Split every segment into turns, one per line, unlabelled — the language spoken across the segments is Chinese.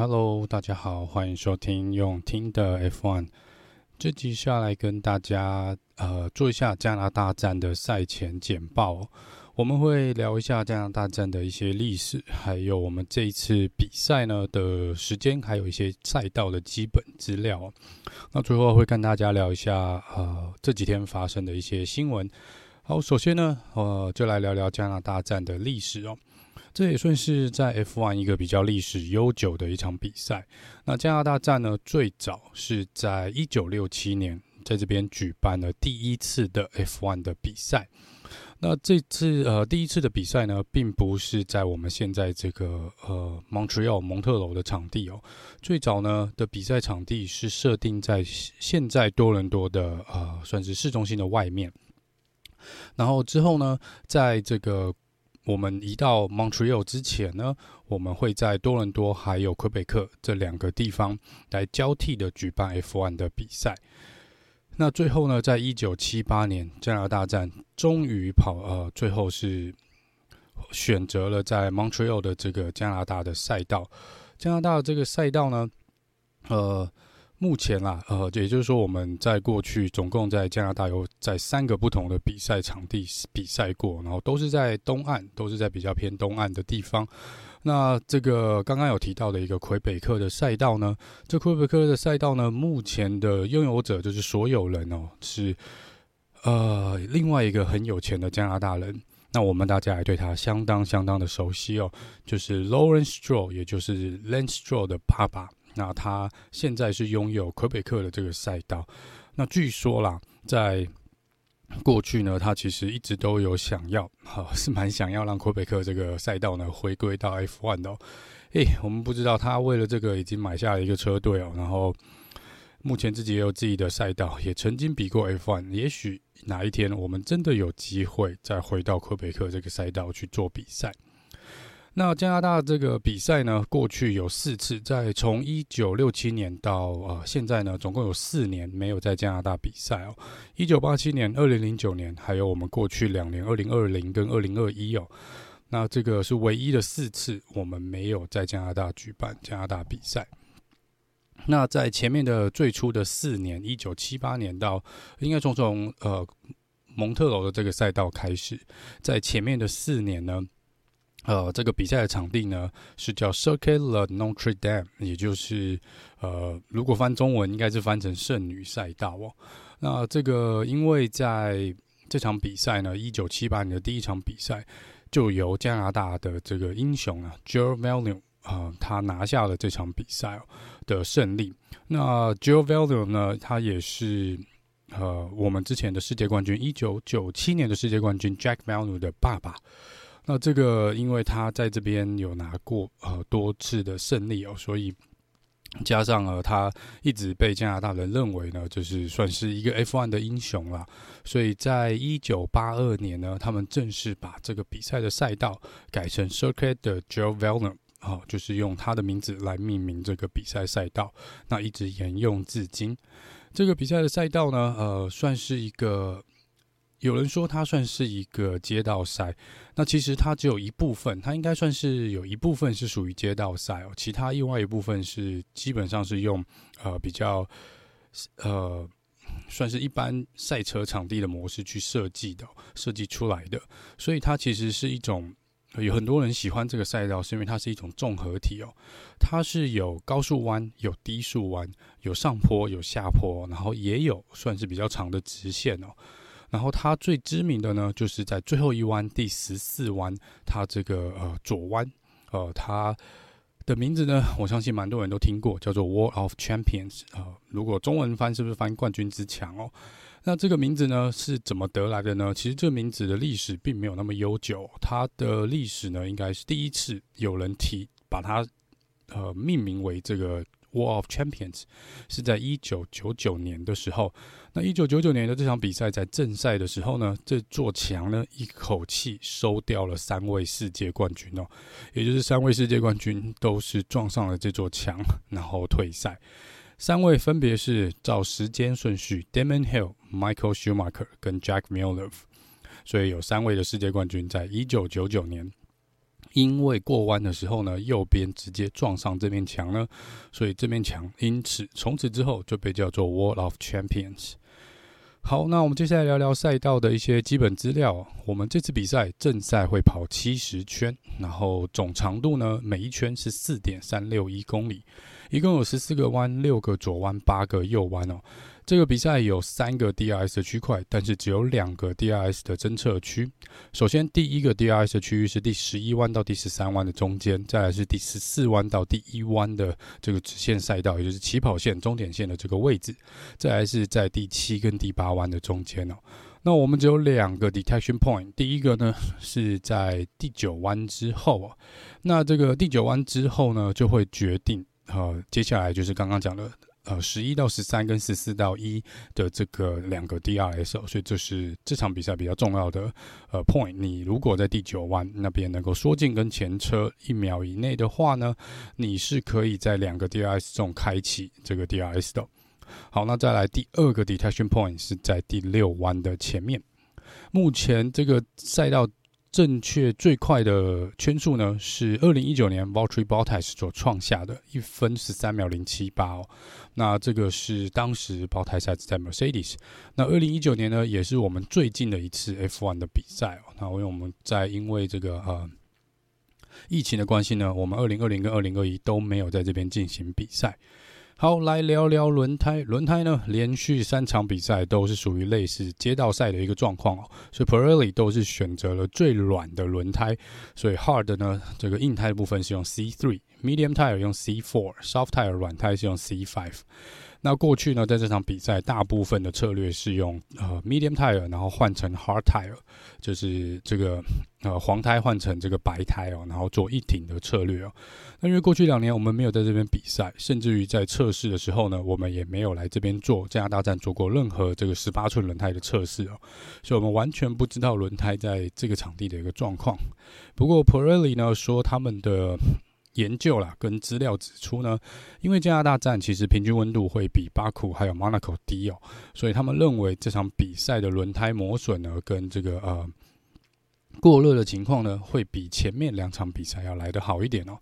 Hello，大家好，欢迎收听用听的 F1。这集下来跟大家呃做一下加拿大站的赛前简报。我们会聊一下加拿大站的一些历史，还有我们这一次比赛呢的时间，还有一些赛道的基本资料。那最后会跟大家聊一下呃这几天发生的一些新闻。好，首先呢，呃，就来聊聊加拿大站的历史哦。这也算是在 F1 一个比较历史悠久的一场比赛。那加拿大站呢，最早是在一九六七年在这边举办了第一次的 F1 的比赛。那这次呃第一次的比赛呢，并不是在我们现在这个呃 Montreal 蒙特娄的场地哦。最早呢的比赛场地是设定在现在多伦多的呃算是市中心的外面。然后之后呢，在这个我们移到 Montreal 之前呢，我们会在多伦多还有魁北克这两个地方来交替的举办 F1 的比赛。那最后呢，在一九七八年加拿大站终于跑呃，最后是选择了在 Montreal 的这个加拿大的赛道。加拿大的这个赛道呢，呃，目前啦，呃，也就是说我们在过去总共在加拿大有在三个不同的比赛场地比赛过，然后都是在东岸，都是在比较偏东岸的地方。那这个刚刚有提到的一个魁北克的赛道呢，这魁北克的赛道呢，目前的拥有者就是所有人哦，是呃另外一个很有钱的加拿大人。那我们大家也对他相当相当的熟悉哦，就是 Lawrence Stroll，也就是 Lance Stroll 的爸爸。那他现在是拥有魁北克的这个赛道。那据说啦，在过去呢，他其实一直都有想要，哈、是蛮想要让魁北克这个赛道呢回归到 F1 的、哦。诶，我们不知道他为了这个已经买下了一个车队哦，然后目前自己也有自己的赛道，也曾经比过 F1。也许哪一天我们真的有机会再回到魁北克这个赛道去做比赛。那加拿大这个比赛呢，过去有四次，在从一九六七年到呃现在呢，总共有四年没有在加拿大比赛哦。一九八七年、二零零九年，还有我们过去两年二零二零跟二零二一哦。那这个是唯一的四次我们没有在加拿大举办加拿大比赛。那在前面的最初的四年，一九七八年到应该从从呃蒙特娄的这个赛道开始，在前面的四年呢。呃，这个比赛的场地呢是叫 Circuit de Notre Dame，也就是呃，如果翻中文应该是翻成圣女赛道哦。那这个因为在这场比赛呢，一九七八年的第一场比赛就由加拿大的这个英雄啊，Gilles Villeneuve 啊，他拿下了这场比赛的胜利。那 Gilles Villeneuve 呢，他也是呃我们之前的世界冠军，一九九七年的世界冠军 Jacques Villeneuve 的爸爸。那这个，因为他在这边有拿过呃多次的胜利哦，所以加上了他一直被加拿大人认为呢，就是算是一个 F1 的英雄啦。所以在一九八二年呢，他们正式把这个比赛的赛道改成 Circuit de Gilles Villeneuve，哦，就是用他的名字来命名这个比赛赛道，那一直沿用至今。这个比赛的赛道呢，呃，算是一个。有人说它算是一个街道赛，那其实它只有一部分，它应该算是有一部分是属于街道赛哦，其他另外一部分是基本上是用呃比较呃算是一般赛车场地的模式去设计的，设计出来的，所以它其实是一种有很多人喜欢这个赛道，是因为它是一种综合体哦，它是有高速弯、有低速弯、有上坡、有下坡，然后也有算是比较长的直线哦。然后它最知名的呢，就是在最后一弯第十四弯，它这个呃左弯，呃它的名字呢，我相信蛮多人都听过，叫做 Wall of Champions 啊、呃。如果中文翻是不是翻冠军之墙哦？那这个名字呢是怎么得来的呢？其实这个名字的历史并没有那么悠久，它的历史呢应该是第一次有人提把它呃命名为这个。War of Champions 是在一九九九年的时候，那一九九九年的这场比赛在正赛的时候呢，这座墙呢一口气收掉了三位世界冠军哦，也就是三位世界冠军都是撞上了这座墙，然后退赛。三位分别是照时间顺序：Damon Hill、Michael Schumacher 跟 Jacques Villeneuve，所以有三位的世界冠军在一九九九年。因为过弯的时候呢，右边直接撞上这面墙呢，所以这面墙因此从此之后就被叫做 Wall of Champions。好，那我们接下来聊聊赛道的一些基本资料。我们这次比赛正赛会跑七十圈，然后总长度呢，每一圈是四点三六一公里，一共有十四个弯，六个左弯，八个右弯哦。这个比赛有三个 DRS 的区块，但是只有两个 DRS 的侦测区。首先，第一个 DRS 的区域是第十一弯到第十三弯的中间，再来是第十四弯到第一弯的这个直线赛道，也就是起跑线、终点线的这个位置，再来是在第七跟第八弯的中间哦。那我们只有两个 detection point，第一个呢是在第九弯之后哦。那这个第九弯之后呢，就会决定呃，接下来就是刚刚讲的。呃，十一到十三跟十四到一的这个两个 DRS，所以这是这场比赛比较重要的呃 point。你如果在第九弯那边能够缩进跟前车一秒以内的话呢，你是可以在两个 DRS 中开启这个 DRS 的。好，那再来第二个 detection point 是在第六弯的前面。目前这个赛道。正确最快的圈数呢，是二零一九年 Valtteri Bottas 所创下的一分十三秒零七八哦。那这个是当时包台赛车在 Mercedes。那二零一九年呢，也是我们最近的一次 F1 的比赛。那因为我们在因为这个呃疫情的关系呢，我们二零二零跟二零二一都没有在这边进行比赛。好，来聊聊轮胎。轮胎呢，连续三场比赛都是属于类似街道赛的一个状况哦，所以 Pirelli 都是选择了最软的轮胎。所以 Hard 呢，这个硬胎部分是用 C3，Medium Tire 用 C4，Soft Tire 软胎是用 C5。那过去呢，在这场比赛，大部分的策略是用呃 medium tire，然后换成 hard tire，就是这个呃黄胎换成这个白胎哦，然后做一挺的策略哦。那因为过去两年我们没有在这边比赛，甚至于在测试的时候呢，我们也没有来这边做加拿大站做过任何这个十八寸轮胎的测试哦，所以我们完全不知道轮胎在这个场地的一个状况。不过 Pirelli 呢说他们的。研究啦，跟资料指出呢，因为加拿大站其实平均温度会比巴库还有 Monaco 低哦，所以他们认为这场比赛的轮胎磨损呢，跟这个呃过热的情况呢，会比前面两场比赛要来得好一点哦。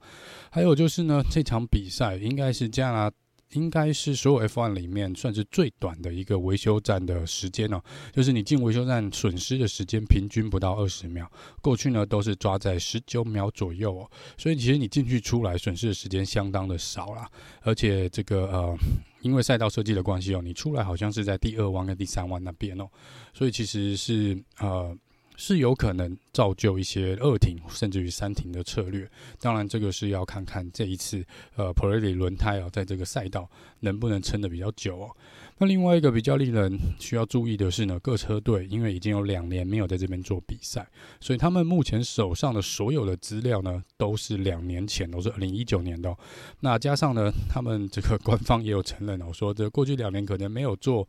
还有就是呢，这场比赛应该是加拿大。应该是所有 F1 里面算是最短的一个维修站的时间哦，就是你进维修站损失的时间平均不到二十秒，过去呢都是抓在十九秒左右哦，所以其实你进去出来损失的时间相当的少啦，而且这个呃，因为赛道设计的关系哦，你出来好像是在第二弯跟第三弯那边哦，所以其实是呃。是有可能造就一些二停甚至于三停的策略，当然这个是要看看这一次呃 Pirelli 轮胎啊，在这个赛道能不能撑得比较久哦。那另外一个比较令人需要注意的是呢，各车队因为已经有两年没有在这边做比赛，所以他们目前手上的所有的资料呢，都是两年前，都是二零一九年的。那加上呢，他们这个官方也有承认哦，说这过去两年可能没有做。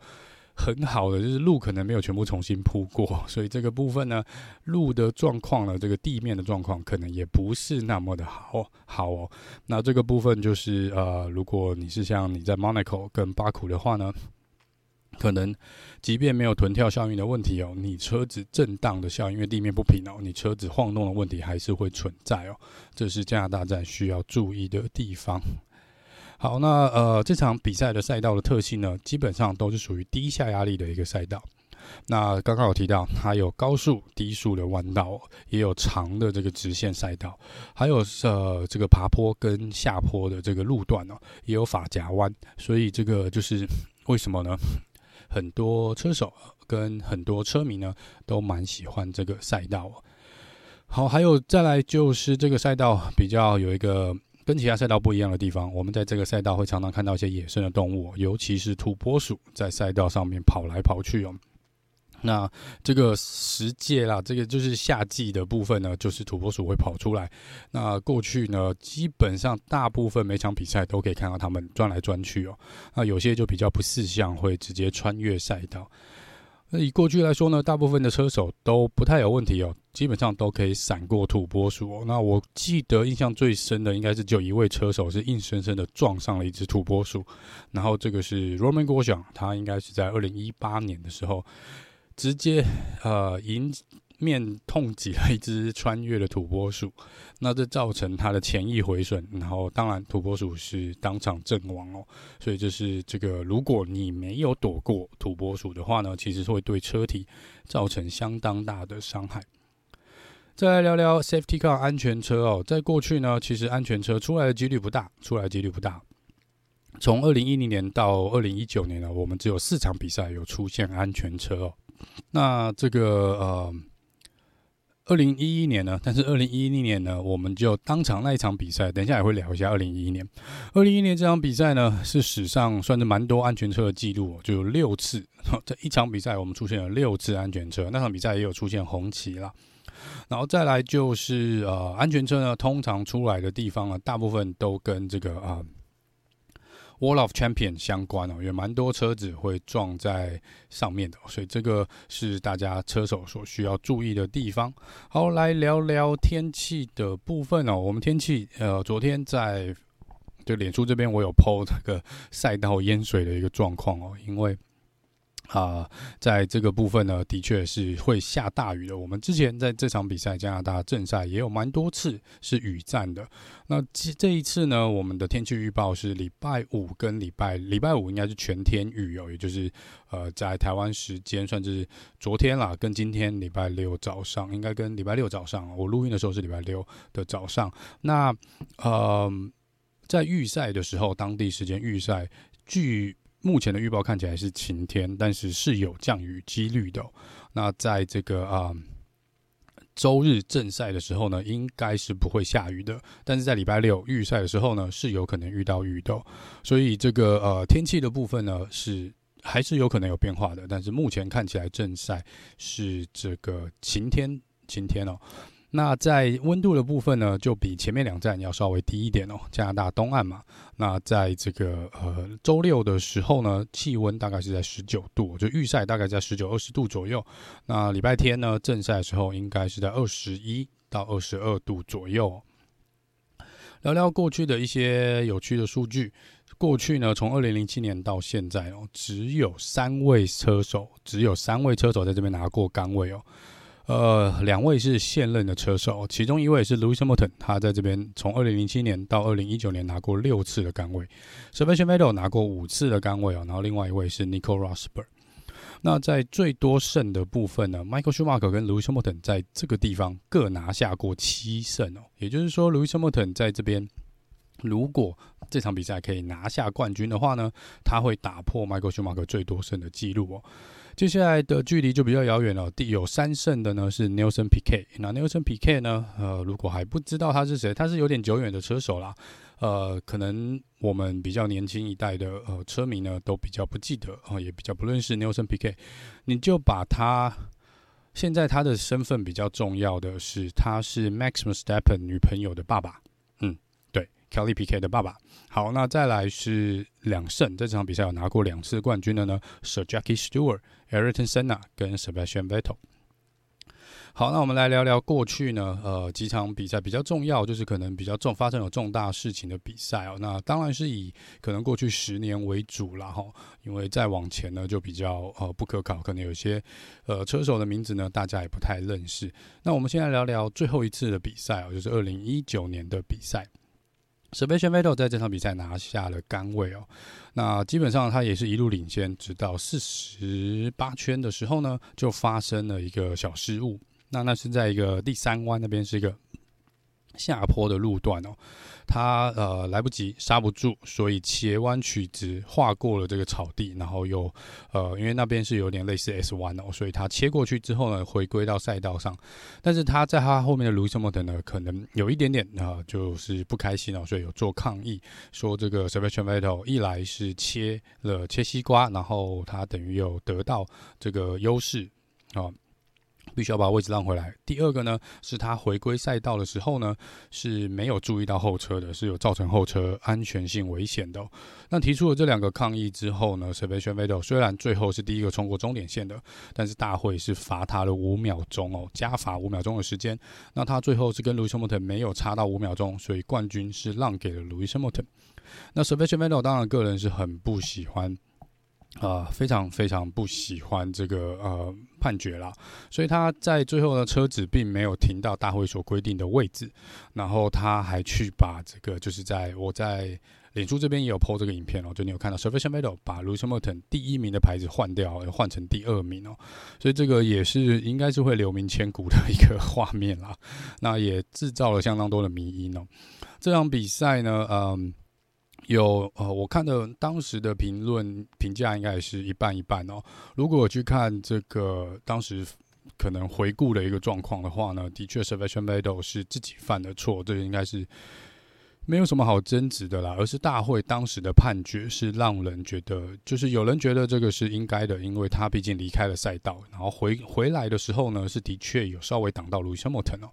很好的，就是路可能没有全部重新铺过，所以这个部分呢，路的状况呢，这个地面的状况可能也不是那么的好好哦。那这个部分就是呃，如果你是像你在 Monaco 跟巴库的话呢，可能即便没有臀跳效应的问题哦，你车子震荡的效应，因为地面不平哦，你车子晃动的问题还是会存在哦。这是加拿大站需要注意的地方。好，那呃，这场比赛的赛道的特性呢，基本上都是属于低下压力的一个赛道。那刚刚有提到，它有高速、低速的弯道，也有长的这个直线赛道，还有呃这个爬坡跟下坡的这个路段哦，也有法夹弯。所以这个就是为什么呢？很多车手跟很多车迷呢，都蛮喜欢这个赛道。好，还有再来就是这个赛道比较有一个。跟其他赛道不一样的地方，我们在这个赛道会常常看到一些野生的动物，尤其是土拨鼠在赛道上面跑来跑去哦。那这个时节啦，这个就是夏季的部分呢，就是土拨鼠会跑出来。那过去呢，基本上大部分每场比赛都可以看到它们钻来钻去哦。那有些就比较不识相，会直接穿越赛道。那以过去来说呢，大部分的车手都不太有问题哦，基本上都可以闪过土拨鼠哦。那我记得印象最深的应该是就一位车手是硬生生的撞上了一只土拨鼠，然后这个是 Roman Grosjean，他应该是在二零一八年的时候直接呃赢面痛击了一只穿越的土拨鼠，那这造成它的前翼毁损，然后当然土拨鼠是当场阵亡哦。所以这是这个，如果你没有躲过土拨鼠的话呢，其实会对车体造成相当大的伤害。再来聊聊 Safety Car 安全车哦，在过去呢，其实安全车出来的几率不大，出来几率不大。从二零一零年到二零一九年呢，我们只有四场比赛有出现安全车哦。那这个呃，二零一一年呢，但是二零一一年呢，我们就当场那一场比赛，等一下也会聊一下二零一一年。二零一一年这场比赛呢，是史上算是蛮多安全车的记录，就有六次。这一场比赛我们出现了六次安全车，那场比赛也有出现红旗啦。然后再来就是呃，安全车呢，通常出来的地方呢，大部分都跟这个啊。Wall of Champion 相关哦，也蛮多车子会撞在上面的，所以这个是大家车手所需要注意的地方。好，来聊聊天气的部分哦。我们天气，呃，昨天在就脸书这边，我有 po 这个赛道淹水的一个状况哦，因为。啊、在这个部分呢，的确是会下大雨的。我们之前在这场比赛加拿大正赛也有蛮多次是雨战的。那这这一次呢，我们的天气预报是礼拜五跟礼拜礼拜五应该是全天雨哦，也就是呃，在台湾时间算是昨天啦，跟今天礼拜六早上，应该跟礼拜六早上，我录音的时候是礼拜六的早上。那呃，在预赛的时候，当地时间预赛据。目前的预报看起来是晴天，但是是有降雨几率的。那在这个啊周日正赛的时候呢，应该是不会下雨的。但是在礼拜六预赛的时候呢，是有可能遇到雨的。所以这个呃天气的部分呢，是还是有可能有变化的。但是目前看起来正赛是这个晴天，晴天哦。那在温度的部分呢，就比前面两站要稍微低一点哦。加拿大东岸嘛，那在这个呃周六的时候呢，气温大概是在十九度，就预赛大概在十九二十度左右。那礼拜天呢，正赛的时候应该是在二十一到二十二度左右。聊聊过去的一些有趣的数据。过去呢，从二零零七年到现在哦，只有三位车手，只有三位车手在这边拿过杆位哦。呃，两位是现任的车手，其中一位是 Louis Hamilton，他在这边从二零零七年到二零一九年拿过六次的杆位，Sebastian Vettel 拿过五次的杆位哦，然后另外一位是 Nico Rosberg。那在最多胜的部分呢，Michael Schumacher 跟 Louis Hamilton 在这个地方各拿下过七胜哦，也就是说，Louis Hamilton 在这边如果这场比赛可以拿下冠军的话呢，他会打破 Michael Schumacher 最多胜的记录哦。接下来的距离就比较遥远了。第有三胜的呢是 Nelson Piquet。那 Nelson Piquet 呢，呃，如果还不知道他是谁，他是有点久远的车手啦。呃，可能我们比较年轻一代的呃车迷呢，都比较不记得啊、也比较不认识 Nelson Piquet。你就把他现在他的身份比较重要的是，他是 Max i m u s t e p p e n 女朋友的爸爸。Kelly PK 的爸爸。好，那再来是两胜，在这场比赛有拿过两次冠军的呢，Sir Jackie Stewart、Ayrton Senna 跟 Sebastian Vettel。好，那我们来聊聊过去呢，呃，几场比赛比较重要，就是可能比较重发生有重大事情的比赛哦。那当然是以可能过去十年为主了哈，因为再往前呢就比较呃不可考，可能有些呃车手的名字呢大家也不太认识。那我们现在聊聊最后一次的比赛哦，就是二零一九年的比赛。Sebastian Vettel 在这场比赛拿下了杆位哦，那基本上他也是一路领先，直到四十八圈的时候呢，就发生了一个小失误。那那是在一个第三弯那边是一个下坡的路段哦。他呃来不及刹不住，所以斜弯曲直划过了这个草地，然后又呃因为那边是有点类似 S 弯哦，所以他切过去之后呢，回归到赛道上。但是他在他后面的 Lewis Mott 呢，可能有一点点啊、就是不开心哦，所以有做抗议，说这个 Sebastian Vettel 一来是切了切西瓜，然后他等于有得到这个优势啊。必须要把位置让回来。第二个呢，是他回归赛道的时候呢，是没有注意到后车的，是有造成后车安全性危险的。那提出了这两个抗议之后呢，Sebastian Vettel 虽然最后是第一个冲过终点线的，但是大会是罚他了五秒钟哦，加罚五秒钟的时间。那他最后是跟 Lewis Hamilton 没有差到五秒钟，所以冠军是让给了 Lewis Hamilton。那 Sebastian Vettel 当然个人是很不喜欢。呃，非常非常不喜欢这个呃判决啦，所以他在最后呢，车子并没有停到大会所规定的位置，然后他还去把这个就是在我在脸书这边也有 po 这个影片哦，就你有看到 Sebastian Vettel 把 Lewis Hamilton 第一名的牌子换掉，换成第二名哦，所以这个也是应该是会留名千古的一个画面啦，那也制造了相当多的迷因哦。这场比赛呢，嗯。有呃，我看的当时的评论评价应该也是一半一半哦。如果我去看这个当时可能回顾的一个状况的话呢，的确，Sebastian Vettel 是自己犯的错，这应该是没有什么好争执的啦。而是大会当时的判决是让人觉得，就是有人觉得这个是应该的，因为他毕竟离开了赛道，然后回回来的时候呢，是的确有稍微挡到 Lewis Hamilton 哦。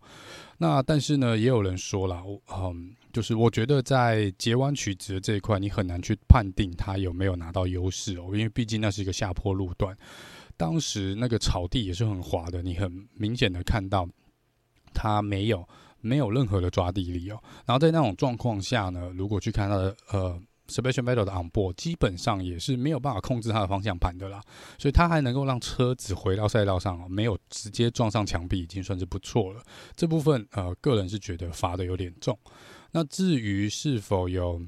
那但是呢，也有人说了，嗯。就是我觉得在截弯曲直这一块，你很难去判定他有没有拿到优势哦，因为毕竟那是一个下坡路段，当时那个草地也是很滑的，你很明显的看到他没有没有任何的抓地力哦。然后在那种状况下呢，如果去看他的呃 Sebastian Vettel 的 on board，基本上也是没有办法控制他的方向盘的啦，所以他还能够让车子回到赛道上哦，没有直接撞上墙壁，已经算是不错了。这部分呃，个人是觉得罚的有点重。那至于是否有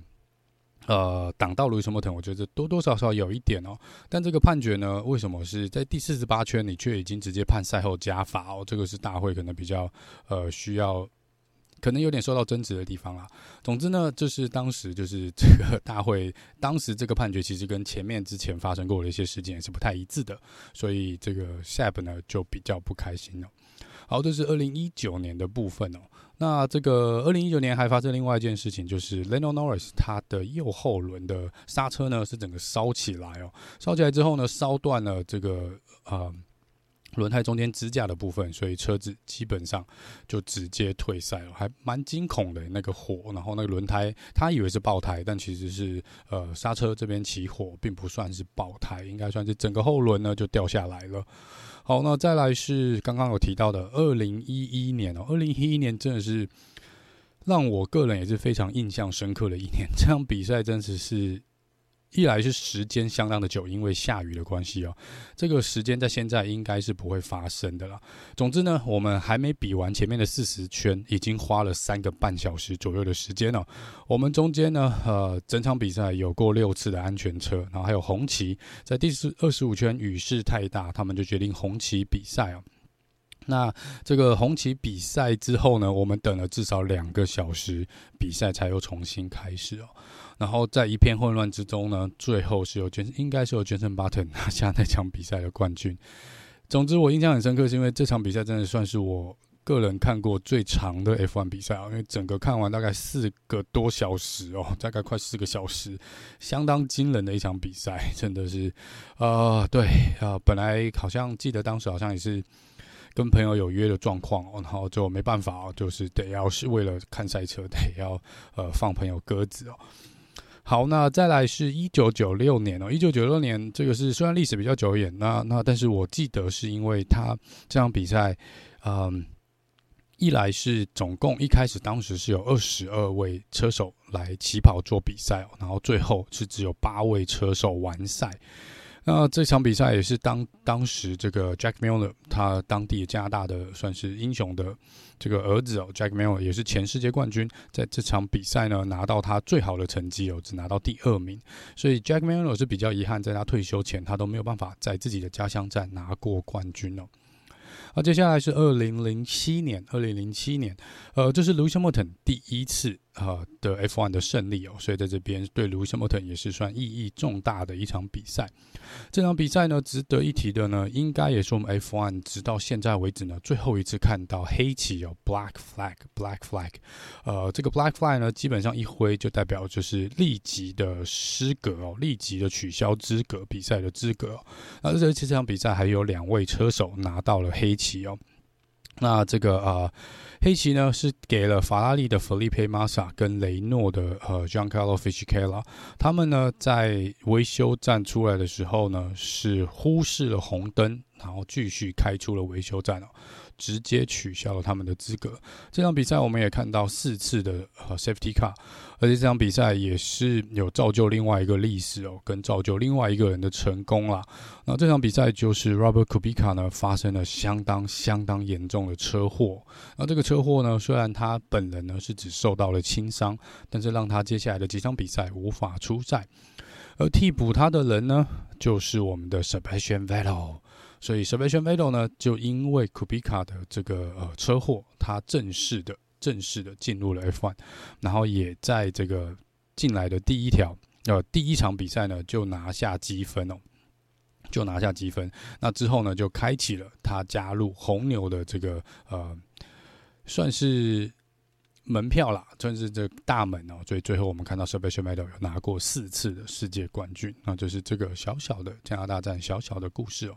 呃挡到路易斯·莫腾，我觉得多多少少有一点哦。但这个判决呢，为什么是在第四十八圈你却已经直接判赛后加罚哦？这个是大会可能比较呃需要，可能有点受到争执的地方啦。总之呢，就是当时就是这个大会当时这个判决其实跟前面之前发生过的一些事件也是不太一致的，所以这个 Seb 呢就比较不开心了。好，这是二零一九年的部分哦。那这个二零一九年还发生另外一件事情，就是 Lando Norris 他的右后轮的刹车呢是整个烧起来哦，烧起来之后呢烧断了这个呃轮胎中间支架的部分，所以车子基本上就直接退赛了，还蛮惊恐的那个火，然后那个轮胎他以为是爆胎，但其实是呃刹车这边起火，并不算是爆胎，应该算是整个后轮呢就掉下来了。好，那再来是刚刚有提到的二零一一年哦，二零一一年真的是让我个人也是非常印象深刻的一年。这场比赛真的是。一来是时间相当的久，因为下雨的关系哦，这个时间在现在应该是不会发生的了。总之呢，我们还没比完前面的四十圈，已经花了三个半小时左右的时间了。我们中间呢，呃，整场比赛有过六次的安全车，然后还有红旗，在第四二十五圈雨势太大，他们就决定红旗比赛哦。那这个红旗比赛之后呢，我们等了至少两个小时，比赛才又重新开始哦。然后在一片混乱之中呢，最后是由全应该是由杰森巴顿拿下那场比赛的冠军。总之，我印象很深刻，是因为这场比赛真的算是我个人看过最长的 F1 比赛啊，因为整个看完大概四个多小时哦，大概快四个小时，相当惊人的一场比赛，真的是，呃，对啊，本来好像记得当时好像也是跟朋友有约的状况哦，然后就没办法，哦就是得要是为了看赛车，得要呃放朋友鸽子哦。好，那再来是一九九六年哦，一九九六年这个是虽然历史比较久远，那那但是我记得是因为他这场比赛，嗯，一来是总共一开始当时是有二十二位车手来起跑做比赛哦，然后最后是只有八位车手完赛。那这场比赛也是当当时这个 Jack Miller 他当地加拿大的算是英雄的这个儿子哦，Jack Miller 也是前世界冠军，在这场比赛呢拿到他最好的成绩哦，只拿到第二名，所以 Jack Miller 是比较遗憾，在他退休前他都没有办法在自己的家乡站拿过冠军哦。好，接下来是二零零七年，二零零七年，呃，这是 Lewis Hamilton 第一次。呃的 F1 的胜利哦，所以在这边对 Lewis Hamilton 也是算意义重大的一场比赛。这场比赛呢，值得一提的呢，应该也是我们 F1 直到现在为止呢，最后一次看到黑旗有 Black Flag，Black Flag。呃，这个 Black Flag 呢，基本上一挥就代表就是立即的失格哦，立即的取消资格比赛的资格。而且这场比赛还有两位车手拿到了黑旗哦。那这个啊，黑旗呢是给了法拉利的 Felipe Massa 跟雷诺的呃 Giancarlo Fisichella，他们呢在维修站出来的时候呢是忽视了红灯，然后继续开出了维修站哦，直接取消了他们的资格。这场比赛我们也看到四次的呃 safety car，而且这场比赛也是有造就另外一个历史哦，跟造就另外一个人的成功啦。那这场比赛就是 Robert Kubica 呢发生了相当相当严重的车祸。那这个车祸呢，虽然他本人呢是只受到了轻伤，但是让他接下来的几场比赛无法出赛。而替补他的人呢，就是我们的 Sebastian Vettel。所以 Sebastian Vettel 呢，就因为 Kubica 的这个呃车祸，他正式的正式的进入了 F1，然后也在这个进来的第一条呃第一场比赛呢，就拿下积分哦，就拿下积分。那之后呢，就开启了他加入红牛的这个呃，算是。门票啦，算是这大门哦、所以最后我们看到 Sebastian Vettel 有拿过四次的世界冠军，那就是这个小小的加拿大站小小的故事哦、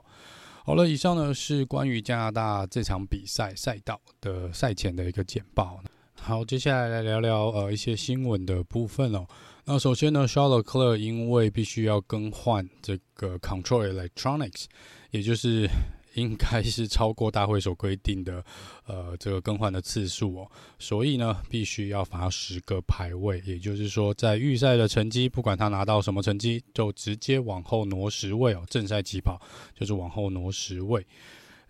好了，以上呢是关于加拿大这场比赛赛道的赛前的一个简报。好，接下来来聊聊呃一些新闻的部分哦、那首先呢，Charles Leclerc 因为必须要更换这个 Control Electronics，也就是。应该是超过大会所规定的，呃，这个更换的次数哦，所以呢，必须要罚十个排位，也就是说，在预赛的成绩，不管他拿到什么成绩，就直接往后挪十位哦。正赛起跑就是往后挪十位。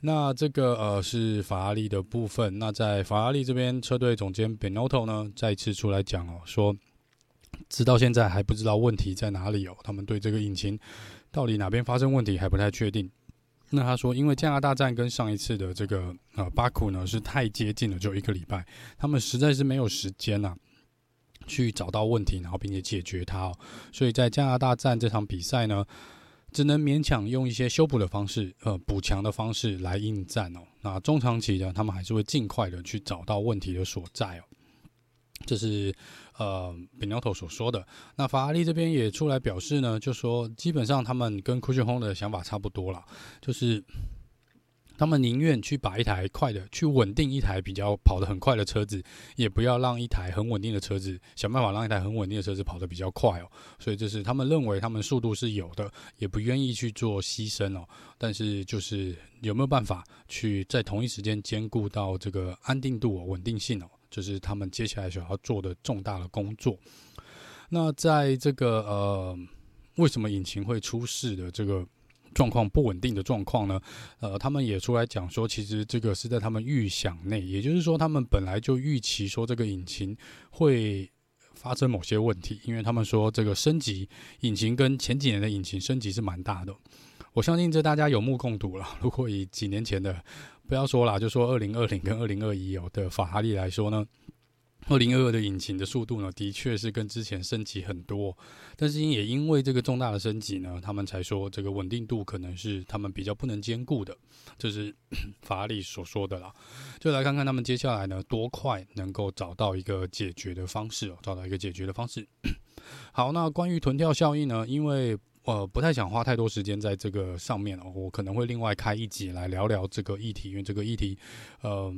那这个呃是法拉利的部分。那在法拉利这边，车队总监 Benotto 呢再次出来讲哦，说直到现在还不知道问题在哪里哦，他们对这个引擎到底哪边发生问题还不太确定。那他说，因为加拿大站跟上一次的这个呃巴库呢是太接近了，就一个礼拜，他们实在是没有时间呐、啊，去找到问题，然后并且解决它哦。所以在加拿大站这场比赛呢，只能勉强用一些修补的方式，呃，补强的方式来应战哦。那中长期呢，他们还是会尽快的去找到问题的所在哦。这是呃，Binotto 所说的。那法拉利这边也出来表示呢，就说基本上他们跟 Christian Horner 的想法差不多了，就是他们宁愿去把一台快的，去稳定一台比较跑得很快的车子，也不要让一台很稳定的车子想办法让一台很稳定的车子跑得比较快哦。所以就是他们认为他们速度是有的，也不愿意去做牺牲哦。但是就是有没有办法去在同一时间兼顾到这个安定度哦、稳定性哦？就是他们接下来想要做的重大的工作。那在这个呃，为什么引擎会出事的这个状况不稳定的状况呢？呃，他们也出来讲说，其实这个是在他们预想内，也就是说，他们本来就预期说这个引擎会发生某些问题，因为他们说这个升级引擎跟前几年的引擎升级是蛮大的。我相信这大家有目共睹了。如果以几年前的不要说啦，就说二零二零跟二零二一有的法拉利来说呢，二零二二的引擎的速度呢，的确是跟之前升级很多。但是也因为这个重大的升级呢，他们才说这个稳定度可能是他们比较不能兼顾的，这是 法拉利所说的啦。就来看看他们接下来呢，多快能够找到一个解决的方式哦，找到一个解决的方式。好，那关于臀跳效应呢，因为呃，不太想花太多时间在这个上面哦，我可能会另外开一集来聊聊这个议题，因为这个议题，呃，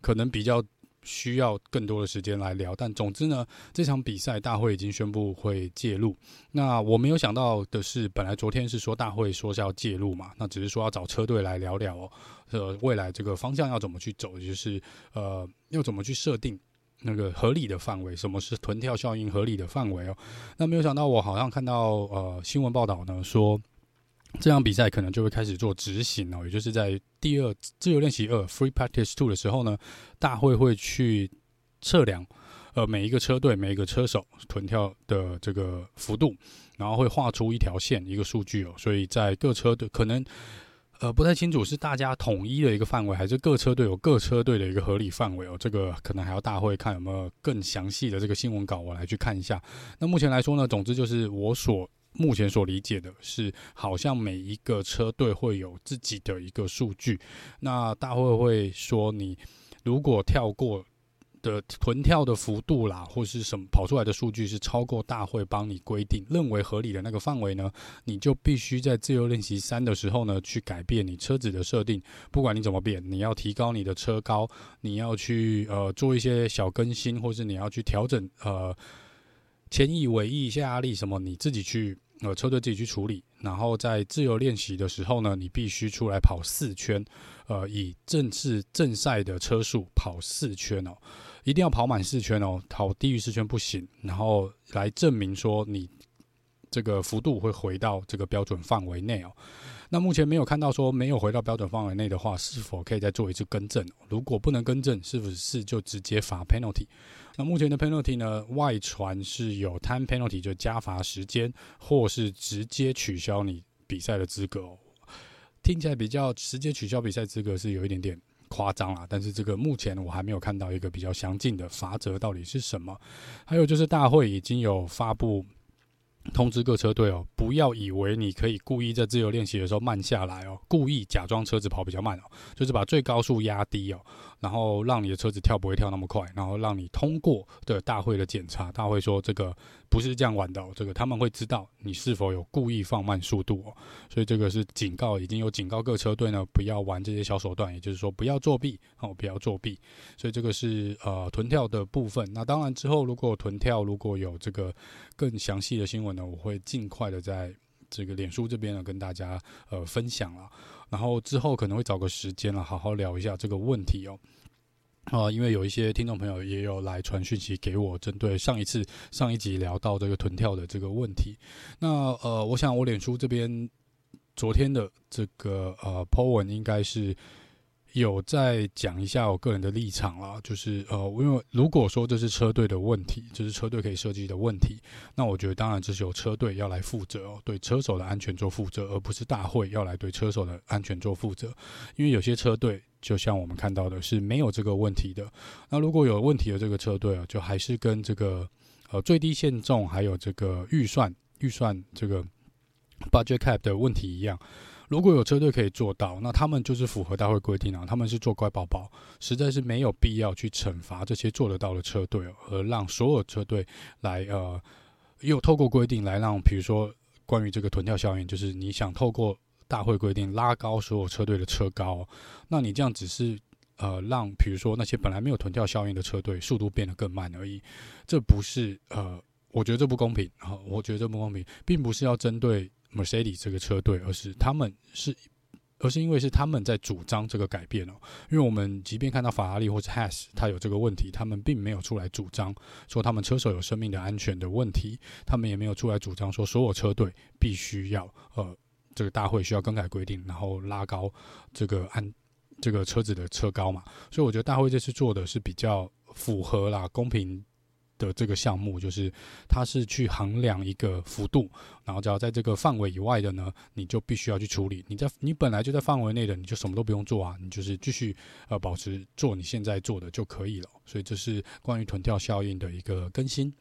可能比较需要更多的时间来聊。但总之呢，这场比赛大会已经宣布会介入。那我没有想到的是，本来昨天是说大会说是要介入嘛，那只是说要找车队来聊聊哦，呃，未来这个方向要怎么去走，就是呃，要怎么去设定。那个合理的范围，什么是臀跳效应合理的范围哦？那没有想到，我好像看到呃新闻报道呢，说这场比赛可能就会开始做执行哦，也就是在第二自由练习二 （Free Practice Two） 的时候呢，大会会去测量呃每一个车队每一个车手臀跳的这个幅度，然后会画出一条线一个数据哦，所以在各车队可能。呃，不太清楚是大家统一的一个范围，还是各车队有各车队的一个合理范围哦。这个可能还要大会看有没有更详细的这个新闻稿，我来去看一下。那目前来说呢，总之就是我所目前所理解的是，好像每一个车队会有自己的一个数据。那大会会说，你如果跳过。的臀跳的幅度啦，或是什么跑出来的数据是超过大会帮你规定认为合理的那个范围呢，你就必须在自由练习三的时候呢，去改变你车子的设定。不管你怎么变，你要提高你的车高，你要去呃做一些小更新，或是你要去调整呃前翼尾翼下压力什么，你自己去呃车队自己去处理。然后在自由练习的时候呢，你必须出来跑四圈，呃，以正式正赛的车速跑四圈哦，一定要跑满四圈哦，跑低于四圈不行。然后来证明说你这个幅度会回到这个标准范围内哦。那目前没有看到说没有回到标准范围内的话，是否可以再做一次更正？如果不能更正，是不是就直接罚 penalty？那目前的 penalty 呢？外传是有 time penalty，就加罚时间，或是直接取消你比赛的资格。听起来比较直接取消比赛资格是有一点点夸张啦，但是这个目前我还没有看到一个比较详尽的罚则到底是什么。还有就是大会已经有发布。通知各车队哦，不要以为你可以故意在自由练习的时候慢下来哦，故意假装车子跑比较慢哦，就是把最高速压低哦。然后让你的车子跳不会跳那么快，然后让你通过的大会的检查。大会说这个不是这样玩的哦，这个他们会知道你是否有故意放慢速度哦。所以这个是警告，已经有警告各车队呢，不要玩这些小手段，也就是说不要作弊哦，不要作弊。所以这个是呃臀跳的部分。那当然之后如果臀跳如果有这个更详细的新闻呢，我会尽快的在这个脸书这边呢跟大家呃分享了。然后之后可能会找个时间了，好好聊一下这个问题哦。啊、因为有一些听众朋友也有来传讯息给我，针对上一次上一集聊到这个臀跳的这个问题。那呃，我想我脸书这边昨天的这个呃 po 文应该是。有再讲一下我个人的立场啦，就是呃，因为如果说这是车队的问题，这是车队可以设计的问题，那我觉得当然这是由车队要来负责哦，对车手的安全做负责，而不是大会要来对车手的安全做负责。因为有些车队就像我们看到的是没有这个问题的，那如果有问题的这个车队啊，就还是跟这个呃最低限重还有这个预算预算这个 budget cap 的问题一样。如果有车队可以做到，那他们就是符合大会规定啊。他们是做乖宝宝，实在是没有必要去惩罚这些做得到的车队，而让所有车队来呃，又透过规定来让，比如说关于这个臀跳效应，就是你想透过大会规定拉高所有车队的车高，那你这样只是呃让，比如说那些本来没有臀跳效应的车队速度变得更慢而已，这不是呃，我觉得这不公平啊，我觉得这不公平，并不是要针对。Mercedes 这个车队，而是他们是，而是因为是他们在主张这个改变哦。因为我们即便看到法拉利或者 Has，他有这个问题，他们并没有出来主张说他们车手有生命的安全的问题，他们也没有出来主张说所有车队必须要呃这个大会需要更改规定，然后拉高这个安这个车子的车高嘛。所以我觉得大会这次做的是比较符合啦，公平。的这个项目就是，它是去衡量一个幅度，然后只要在这个范围以外的呢，你就必须要去处理。你在你本来就在范围内的，你就什么都不用做啊，你就是继续呃保持做你现在做的就可以了。所以这是关于臀跳效应的一个更新。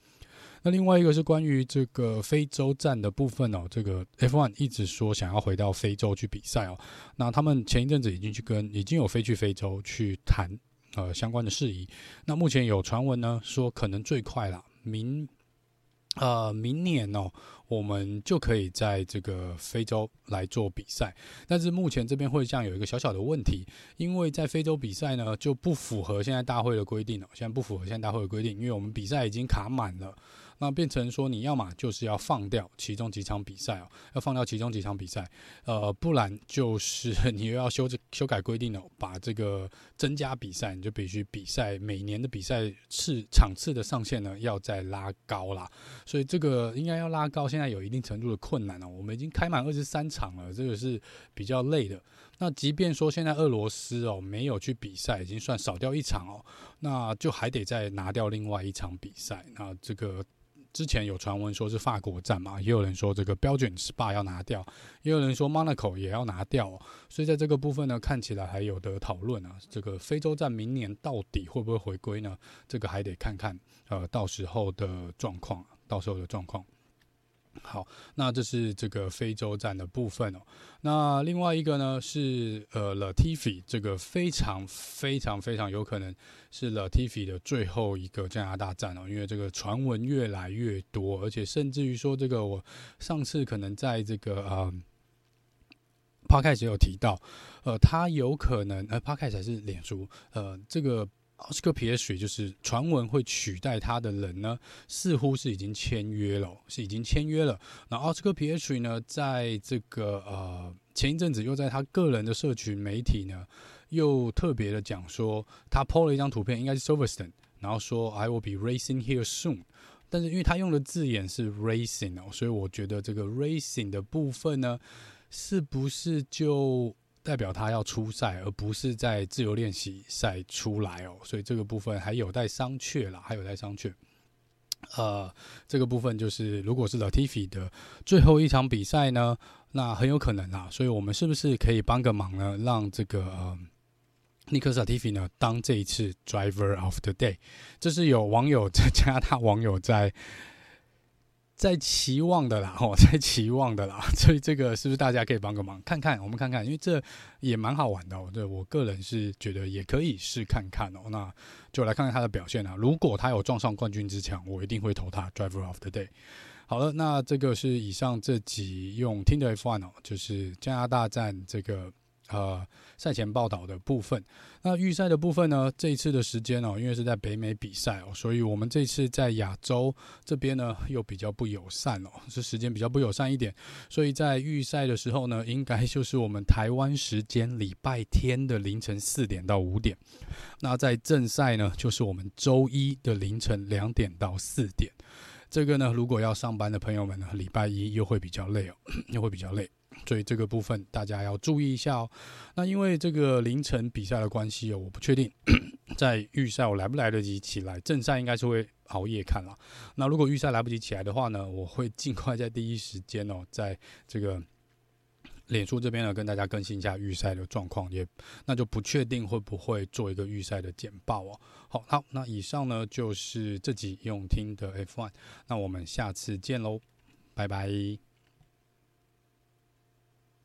那另外一个是关于这个非洲站的部分哦，这个 F1 一直说想要回到非洲去比赛哦，那他们前一阵子已经去跟已经有飞去非洲去谈。呃，相关的事宜，那目前有传闻呢，说可能最快啦，明呃明年哦，我们就可以在这个非洲来做比赛。但是目前这边会这样有一个小小的问题，因为在非洲比赛呢就不符合现在大会的规定了，现在不符合现在大会的规定，因为我们比赛已经卡满了。那变成说，你要么就是要放掉其中几场比赛哦，要放掉其中几场比赛，呃，不然就是 你又要修这修改规定哦，把这个增加比赛，你就必须比赛每年的比赛次场次的上限呢要再拉高啦。所以这个应该要拉高，现在有一定程度的困难哦。我们已经开满二十三场了，这个是比较累的。那即便说现在俄罗斯哦没有去比赛，已经算少掉一场哦，那就还得再拿掉另外一场比赛，那这个。之前有传闻说是法国站嘛，也有人说这个标准 Spa 要拿掉，也有人说 Monaco 也要拿掉，哦，所以在这个部分呢，看起来还有的讨论啊。这个非洲站明年到底会不会回归呢？这个还得看看，呃，到时候的状况，到时候的状况。好，那这是这个非洲站的部分哦。那另外一个呢是呃，Latifi 这个非常非常非常有可能是 Latifi 的最后一个加拿大站哦，因为这个传闻越来越多，而且甚至于说这个我上次可能在这个呃 Podcast 有提到，呃，他有可能呃 p o d c a s 还是脸书呃这个。奥斯卡皮耶水就是传闻会取代他的人呢，似乎是已经签约了，是已经签约了。那奥斯卡皮耶水呢，在这个呃前一阵子又在他个人的社群媒体呢，又特别的讲说，他 po 了一张图片，应该是 Silverstone，然后说 I will be racing here soon。但是因为他用的字眼是 racing 哦，所以我觉得这个 racing 的部分呢，是不是就代表他要出赛，而不是在自由练习赛出来哦？所以这个部分还有待商榷啦，还有待商榷。呃，这个部分就是如果是 Latifi 的最后一场比赛呢，那很有可能啊。所以我们是不是可以帮个忙呢？让这个呃。尼克·萨蒂菲呢，当这一次 Driver of the Day，这是有网友在 加拿大网友在在期望的啦，哦，在期望的啦，所以这个是不是大家可以帮个忙，看看，我们看看，因为这也蛮好玩的哦。对我个人是觉得也可以试看看哦，那就来看看他的表现啊。如果他有撞上冠军之墙，我一定会投他 Driver of the Day。好了，那这个是以上这集用听的 F1 哦，就是加拿大站这个。呃，赛前报道的部分，那预赛的部分呢？这一次的时间哦，因为是在北美比赛哦，所以我们这次在亚洲这边呢又比较不友善哦，是时间比较不友善一点，所以在预赛的时候呢，应该就是我们台湾时间礼拜天的凌晨四点到五点，那在正赛呢，就是我们周一的凌晨两点到四点，这个呢，如果要上班的朋友们呢，礼拜一又会比较累哦，又会比较累。所以这个部分大家要注意一下哦。那因为这个凌晨比赛的关系哦，我不确定 在预赛我来不来得及起来。正赛应该是会熬夜看了。那如果预赛来不及起来的话呢，我会尽快在第一时间哦，在这个 脸书这边呢跟大家更新一下预赛的状况。也那就不确定会不会做一个预赛的简报哦。好，好，那以上呢就是这集用听的 F1。那我们下次见喽，拜拜。